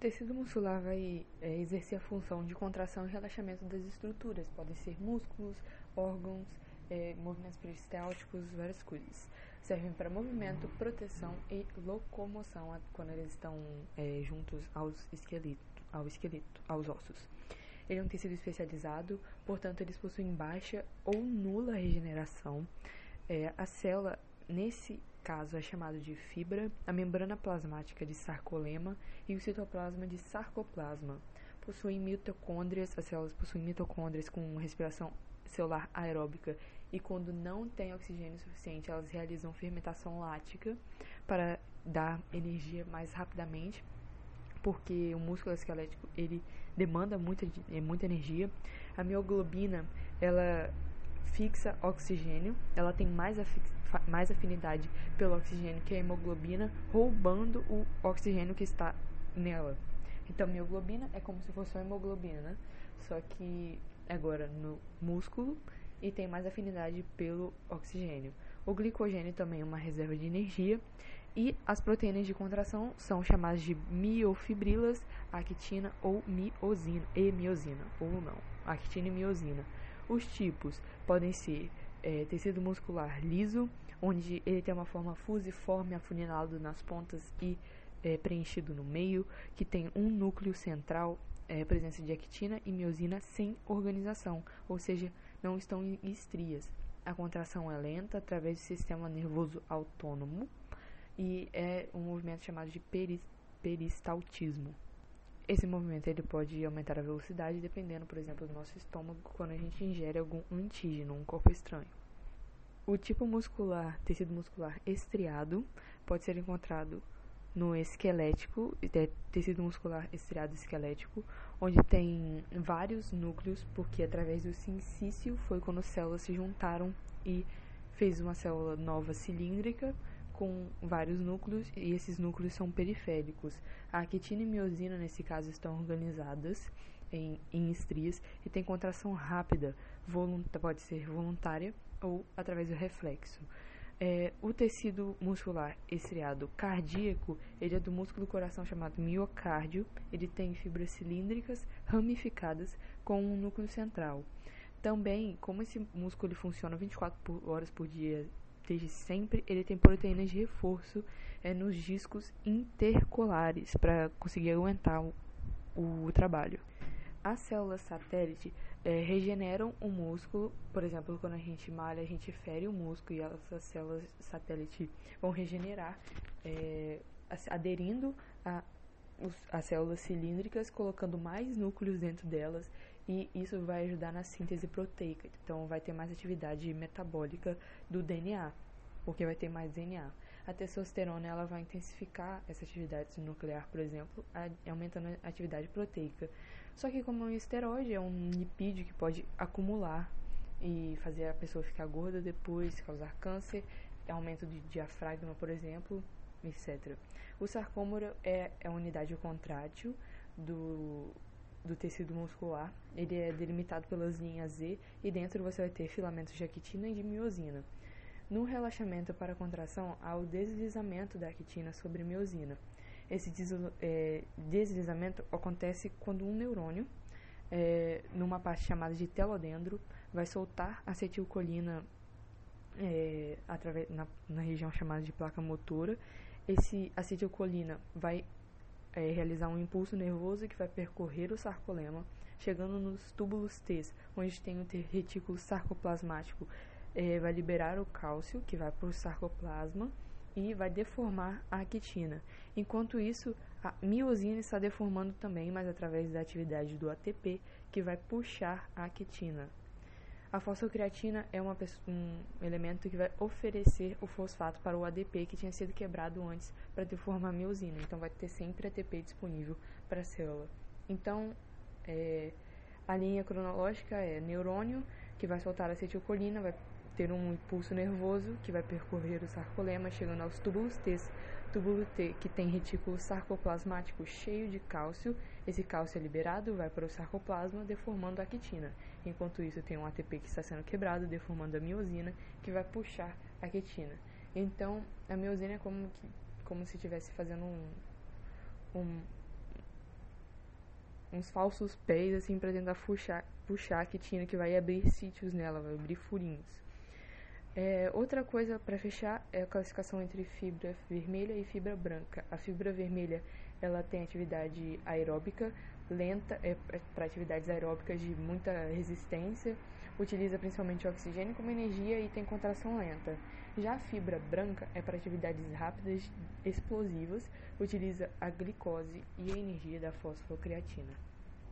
tecido muscular vai é, exercer a função de contração e relaxamento das estruturas. Podem ser músculos, órgãos, é, movimentos peristálticos, várias coisas. Servem para movimento, proteção e locomoção quando eles estão é, juntos aos esqueleto, ao esqueleto, aos ossos. Ele é um tecido especializado, portanto, eles possuem baixa ou nula regeneração. É, a célula, nesse caso, é chamada de fibra, a membrana plasmática de sarcolema e o citoplasma de sarcoplasma. Possuem mitocôndrias, as células possuem mitocôndrias com respiração celular aeróbica e quando não tem oxigênio suficiente, elas realizam fermentação lática para dar energia mais rapidamente porque o músculo esquelético ele demanda muita, muita energia. A mioglobina ela fixa oxigênio, ela tem mais, mais afinidade pelo oxigênio que a hemoglobina, roubando o oxigênio que está nela. Então, mioglobina é como se fosse uma hemoglobina, né? Só que agora no músculo e tem mais afinidade pelo oxigênio. O glicogênio também é uma reserva de energia e as proteínas de contração são chamadas de miofibrilas, actina ou miosina, e miosina, ou não, actina e miosina. Os tipos podem ser é, tecido muscular liso, onde ele tem uma forma fusiforme, afunilado nas pontas e é, preenchido no meio, que tem um núcleo central, é, presença de actina e miosina sem organização, ou seja, não estão em estrias. A contração é lenta através do sistema nervoso autônomo, e é um movimento chamado de peristaltismo. Esse movimento ele pode aumentar a velocidade dependendo, por exemplo, do nosso estômago quando a gente ingere algum antígeno, um corpo estranho. O tipo muscular, tecido muscular estriado, pode ser encontrado no esquelético, tecido muscular estriado esquelético, onde tem vários núcleos, porque através do sincício foi quando as células se juntaram e fez uma célula nova cilíndrica com vários núcleos e esses núcleos são periféricos. A actina e miosina, nesse caso, estão organizadas em, em estrias e tem contração rápida, pode ser voluntária ou através do reflexo. É, o tecido muscular estriado cardíaco, ele é do músculo do coração chamado miocárdio, ele tem fibras cilíndricas ramificadas com um núcleo central. Também, como esse músculo funciona 24 horas por dia desde sempre, ele tem proteínas de reforço é, nos discos intercolares para conseguir aguentar o, o, trabalho. As células satélite é, regeneram o músculo, por exemplo, quando a gente malha, a gente fere o músculo e essas células satélite vão regenerar, é, aderindo a as células cilíndricas, colocando mais núcleos dentro delas e isso vai ajudar na síntese proteica. Então, vai ter mais atividade metabólica do DNA, porque vai ter mais DNA. A testosterona ela vai intensificar essa atividade nuclear, por exemplo, aumentando a atividade proteica. Só que como um esteroide é um lipídio que pode acumular e fazer a pessoa ficar gorda depois, causar câncer, aumento de diafragma, por exemplo, etc. O sarcômero é, é a unidade contrátil do do tecido muscular, ele é delimitado pelas linhas Z e dentro você vai ter filamentos de actina e de miosina. No relaxamento para contração, há o deslizamento da actina sobre miosina. Esse é, deslizamento acontece quando um neurônio, é, numa parte chamada de telodendro, vai soltar acetilcolina é, através, na, na região chamada de placa motora. Esse acetilcolina vai é, realizar um impulso nervoso que vai percorrer o sarcolema, chegando nos túbulos T, onde tem o retículo sarcoplasmático, é, vai liberar o cálcio, que vai para o sarcoplasma, e vai deformar a actina. Enquanto isso, a miosina está deformando também, mas através da atividade do ATP, que vai puxar a actina. A fosfocreatina é uma, um elemento que vai oferecer o fosfato para o ADP que tinha sido quebrado antes para deformar a miosina. Então, vai ter sempre ATP disponível para a célula. Então, é, a linha cronológica é neurônio, que vai soltar acetilcolina, vai ter um impulso nervoso que vai percorrer o sarcolema, chegando aos túbulos T. Túbulo T, que tem retículo sarcoplasmático cheio de cálcio, esse cálcio é liberado, vai para o sarcoplasma, deformando a quitina. Enquanto isso, tem um ATP que está sendo quebrado, deformando a miosina, que vai puxar a quitina. Então, a miosina é como, que, como se estivesse fazendo um, um, uns falsos pés, assim, pra tentar puxar, puxar a quitina, que vai abrir sítios nela, vai abrir furinhos. É, outra coisa para fechar é a classificação entre fibra vermelha e fibra branca. A fibra vermelha ela tem atividade aeróbica lenta, é, é para atividades aeróbicas de muita resistência, utiliza principalmente oxigênio como energia e tem contração lenta. Já a fibra branca é para atividades rápidas explosivas, utiliza a glicose e a energia da fosfocreatina.